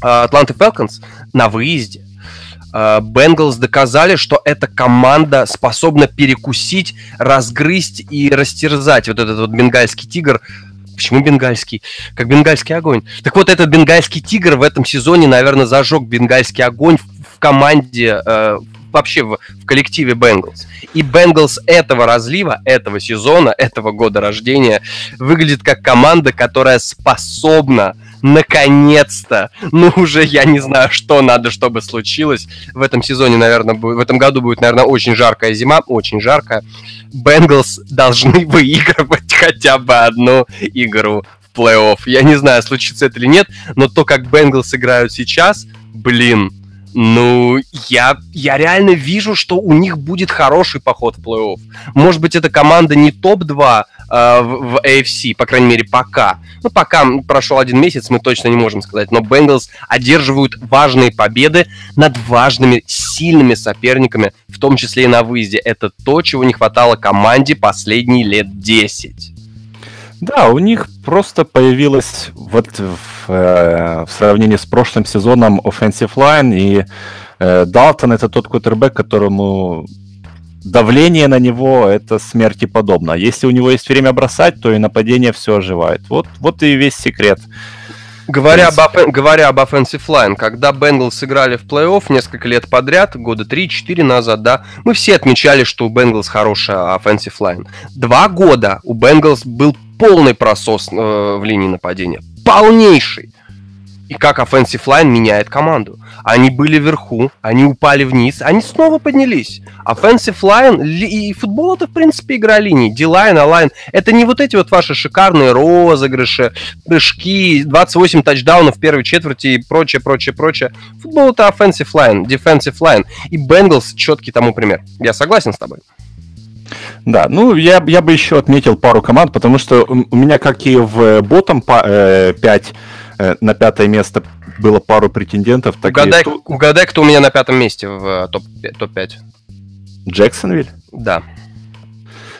Атланты uh, Falcons на выезде Бенгалс uh, доказали, что эта команда способна перекусить, разгрызть и растерзать вот этот вот бенгальский тигр. Почему бенгальский? Как бенгальский огонь. Так вот, этот бенгальский тигр в этом сезоне, наверное, зажег бенгальский огонь в команде, э, вообще в, в коллективе Бенгалс. И Бенгалс этого разлива, этого сезона, этого года рождения выглядит как команда, которая способна наконец-то, ну уже я не знаю, что надо, чтобы случилось. В этом сезоне, наверное, будет, в этом году будет, наверное, очень жаркая зима, очень жаркая. Бенгалс должны выигрывать хотя бы одну игру в плей-офф. Я не знаю, случится это или нет, но то, как Бенгалс играют сейчас, блин, ну, я, я реально вижу, что у них будет хороший поход в плей-офф. Может быть, эта команда не топ-2 э, в, в AFC, по крайней мере, пока. Ну, пока прошел один месяц, мы точно не можем сказать. Но Бенгалс одерживают важные победы над важными, сильными соперниками, в том числе и на выезде. Это то, чего не хватало команде последние лет 10. Да, у них просто появилась вот в, э, в сравнении с прошлым сезоном offensive line, и э, Далтон это тот кутербэк, которому давление на него это смерти подобно. Если у него есть время бросать, то и нападение все оживает. Вот, вот и весь секрет. Говоря об, офен... говоря об offensive line, когда Бенгалс сыграли в плей-офф несколько лет подряд, года 3-4 назад, да, мы все отмечали, что у Бенгалс хорошая offensive line. Два года у Бенгалс был полный просос э, в линии нападения. Полнейший и как offensive line меняет команду. Они были вверху, они упали вниз, они снова поднялись. Offensive line и футбол это, в принципе, игра линий. D-line, A-line. Это не вот эти вот ваши шикарные розыгрыши, прыжки, 28 тачдаунов в первой четверти и прочее, прочее, прочее. Футбол это offensive line, defensive line. И Bengals четкий тому пример. Я согласен с тобой. Да, ну я, я бы еще отметил пару команд, потому что у меня, как и в ботом 5, э, Э, на пятое место было пару претендентов. Так угадай, и... угадай, кто у меня на пятом месте в э, топ-5. Топ Джексонвиль? Да.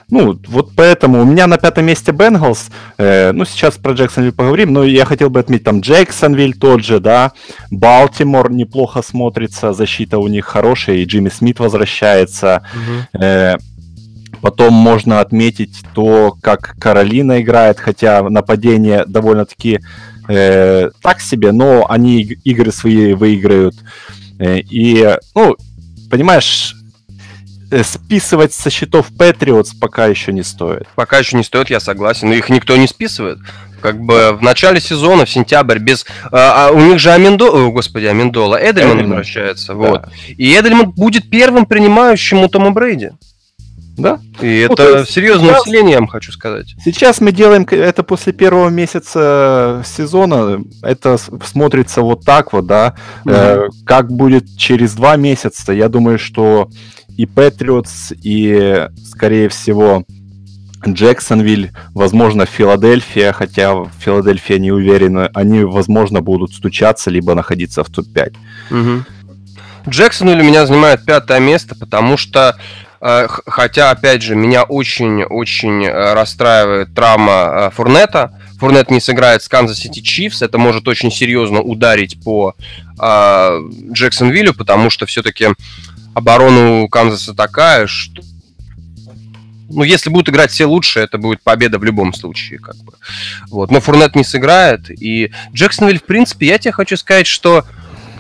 Ну, вот поэтому у меня на пятом месте Бенгалс. Э, ну, сейчас про Джексонвиль поговорим, но я хотел бы отметить там Джексонвиль тот же, да. Балтимор неплохо смотрится, защита у них хорошая, и Джимми Смит возвращается. Угу. Э, потом можно отметить то, как Каролина играет, хотя нападение довольно-таки э, так себе, но они игры свои выиграют. Э, и, ну, понимаешь, э, списывать со счетов Patriots пока еще не стоит. Пока еще не стоит, я согласен. Но их никто не списывает. Как бы в начале сезона, в сентябрь, без... А, а у них же Аминдо... О, господи, Аминдола. Эдельман, Эдельман возвращается. Да. Вот. И Эдельман будет первым принимающим у Тома Брейди. Да. И ну, это серьезное сейчас, усиление, я вам хочу сказать. Сейчас мы делаем это после первого месяца сезона. Это смотрится вот так вот, да. Угу. Э, как будет через два месяца, я думаю, что и Патриотс, и, скорее всего, Джексонвиль, возможно, Филадельфия, хотя в Филадельфия не уверена, они, возможно, будут стучаться, либо находиться в топ-5. Угу. Джексонвиль меня занимает пятое место, потому что Э, хотя, опять же, меня очень-очень э, расстраивает травма э, Фурнета. Фурнет не сыграет с Канзас Сити Чифс. Это может очень серьезно ударить по э, Джексонвиллю, потому что все-таки оборона у Канзаса такая, что ну, если будут играть все лучше, это будет победа в любом случае, как бы. Вот. Но Фурнет не сыграет. И Джексонвиль, в принципе, я тебе хочу сказать, что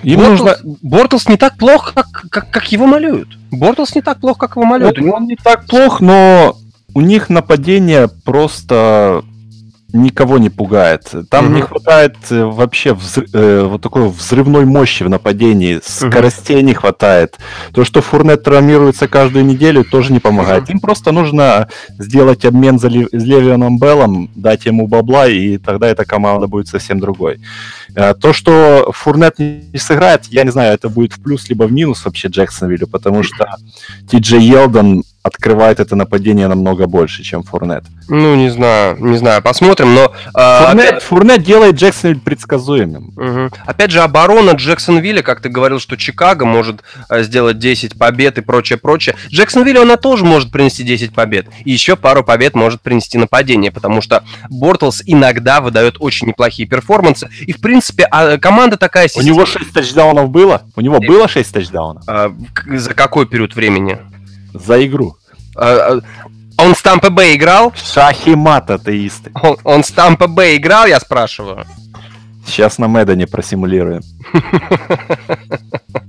им Бортлс, нужно... Бортлс не так плохо, как, как, как его малюют. Бортлс не так плохо, как его малюют. Он, он не так плох, но у них нападение просто никого не пугает. Там угу. не хватает э, вообще взрыв, э, вот такой взрывной мощи в нападении, скоростей угу. не хватает. То, что Фурнет травмируется каждую неделю, тоже не помогает. Угу. Им просто нужно сделать обмен за Лев... Левионом Беллом, дать ему бабла, и тогда эта команда будет совсем другой. Э, то, что Фурнет не сыграет, я не знаю, это будет в плюс либо в минус вообще Джексонвиллю, потому что Ти Джей Елдон открывает это нападение намного больше, чем Фурнет. Ну, не знаю, не знаю, посмотрим, но... Э, Фурнет, опять... Фурнет делает Джексонвиль предсказуемым. Угу. Опять же, оборона Джексонвилля, как ты говорил, что Чикаго может э, сделать 10 побед и прочее, прочее. Джексонвиллю она тоже может принести 10 побед. И еще пару побед может принести нападение, потому что Бортлс иногда выдает очень неплохие перформансы. И, в принципе, а, команда такая... У него 6 тачдаунов было? У него э, было 6 тачдаунов? А, за какой период времени? За игру. А, а, он с Тампа Б играл? Шахи мат, атеисты. Он, он с Тампа Б играл, я спрашиваю? Сейчас на Мэддоне просимулируем.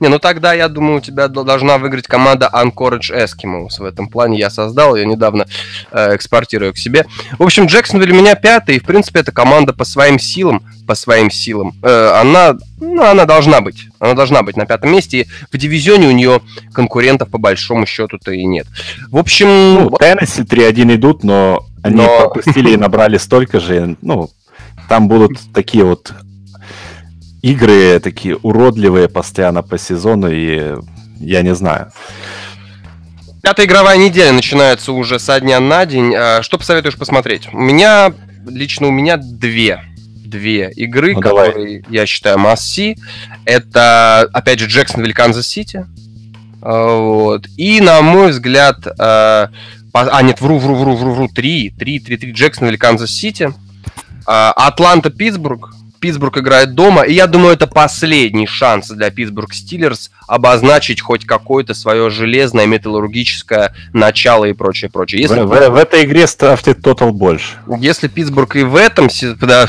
Не, ну тогда, я думаю, у тебя должна выиграть команда Anchorage Eskimos. В этом плане я создал ее недавно, э, экспортирую к себе. В общем, Джексонвилл у меня пятый, и, в принципе, эта команда по своим силам, по своим силам, э, она, ну, она должна быть. Она должна быть на пятом месте. И в дивизионе у нее конкурентов, по большому счету-то, и нет. В общем... Ну, Теннесси 3-1 идут, но они но... пропустили и набрали столько же. Ну, там будут такие вот игры такие уродливые постоянно по сезону, и я не знаю. Пятая игровая неделя начинается уже со дня на день. А, что посоветуешь посмотреть? У меня, лично у меня две. Две игры, ну, которые давай. я считаю масси. Это, опять же, Джексонвилл, Канзас Сити. Вот. И, на мой взгляд, а, а нет, вру, вру, вру, вру, вру, три, три, три, три, Джексонвилл, Канзас Сити. Атланта, Питтсбург Питтсбург играет дома, и я думаю, это последний шанс для Питтсбург Стиллерс обозначить хоть какое-то свое железное металлургическое начало и прочее, прочее. Если... В, в, в этой игре ставьте тотал больше. Если Питтсбург и в этом, да,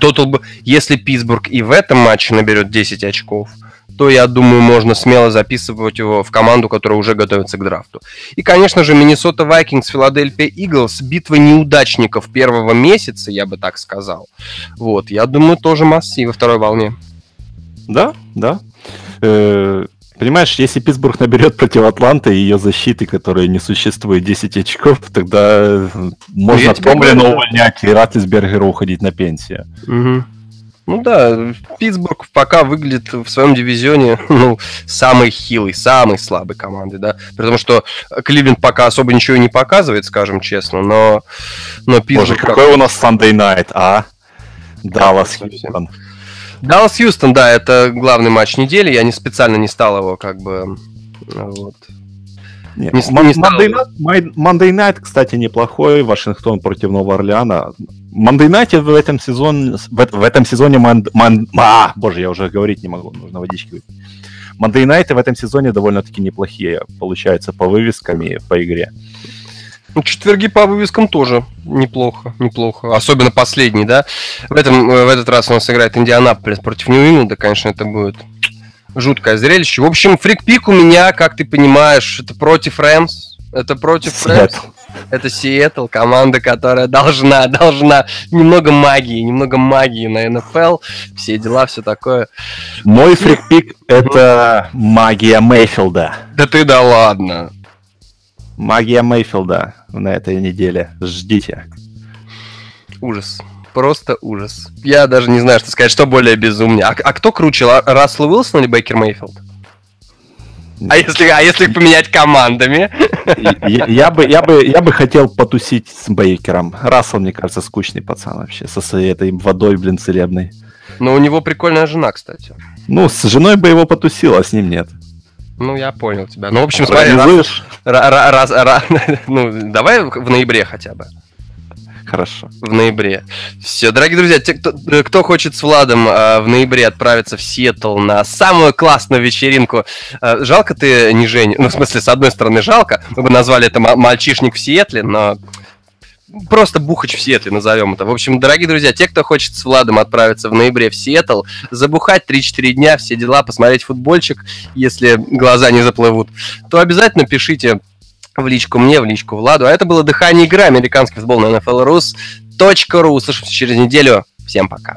тотал, если Питтсбург и в этом матче наберет 10 очков, то, я думаю, можно смело записывать его в команду, которая уже готовится к драфту. И, конечно же, Миннесота Вайкингс, Филадельфия Иглс, битва неудачников первого месяца, я бы так сказал. Вот, я думаю, тоже массы во второй волне. Да, да. Э, понимаешь, если Питтсбург наберет против Атланты и ее защиты, которая не существует 10 очков, тогда можно Томлина увольнять и Ратлисбергера уходить на пенсию. Угу. Ну да, Питтсбург пока выглядит в своем дивизионе ну, самой хилой, самой слабой командой, да. Потому что Кливленд пока особо ничего не показывает, скажем честно, но, но Питтсбург... Боже, какой у нас Sunday Night, а? Даллас Хьюстон. Даллас Хьюстон, да, это главный матч недели. Я не специально не стал его как бы вот, не, не, Monday, Night, Monday Night, кстати, неплохой. Вашингтон против Нового Орлеана. Monday Night в этом сезоне, в, в этом сезоне, ман, ман, а, боже, я уже говорить не могу, нужно водички выпить. Monday Night в этом сезоне довольно-таки неплохие, получается, по вывескам и по игре. Ну, четверги по вывескам тоже неплохо, неплохо. Особенно последний, да. В, этом, в этот раз у нас играет Индианаполис против Нью-Ингланда. Конечно, это будет жуткое зрелище. В общем, фрикпик у меня, как ты понимаешь, это против Рэмс. Это против Рэмс. Это Сиэтл, команда, которая должна, должна немного магии, немного магии на НФЛ, все дела, все такое. Мой фрикпик — это магия Мейфилда. Да ты да ладно. Магия Мейфилда на этой неделе. Ждите. Ужас просто ужас. Я даже не знаю, что сказать, что более безумнее. А, а кто круче, Рассел Уилсон или Бейкер Мейфилд? А если, а если поменять командами? Я, я, бы, я, бы, я бы хотел потусить с Бейкером. Рассел, мне кажется, скучный пацан вообще, со своей этой водой, блин, целебной. Но у него прикольная жена, кстати. Ну, с женой бы его потусил, а с ним нет. Ну, я понял тебя. Ну, в общем, смотри, раз, раз, раз, раз, ну, давай в ноябре хотя бы. Хорошо. В ноябре. Все, дорогие друзья, те, кто, э, кто хочет с Владом э, в ноябре отправиться в Сиэтл на самую классную вечеринку, э, жалко ты не Женя, ну, в смысле, с одной стороны, жалко, мы бы назвали это мальчишник в Сиэтле, но просто бухач в Сиэтле, назовем это. В общем, дорогие друзья, те, кто хочет с Владом отправиться в ноябре в Сиэтл, забухать 3-4 дня, все дела, посмотреть футбольчик, если глаза не заплывут, то обязательно пишите в личку мне, в личку Владу. А это было «Дыхание игры», американский футбол на NFL.rus.ru. Услышимся через неделю. Всем пока.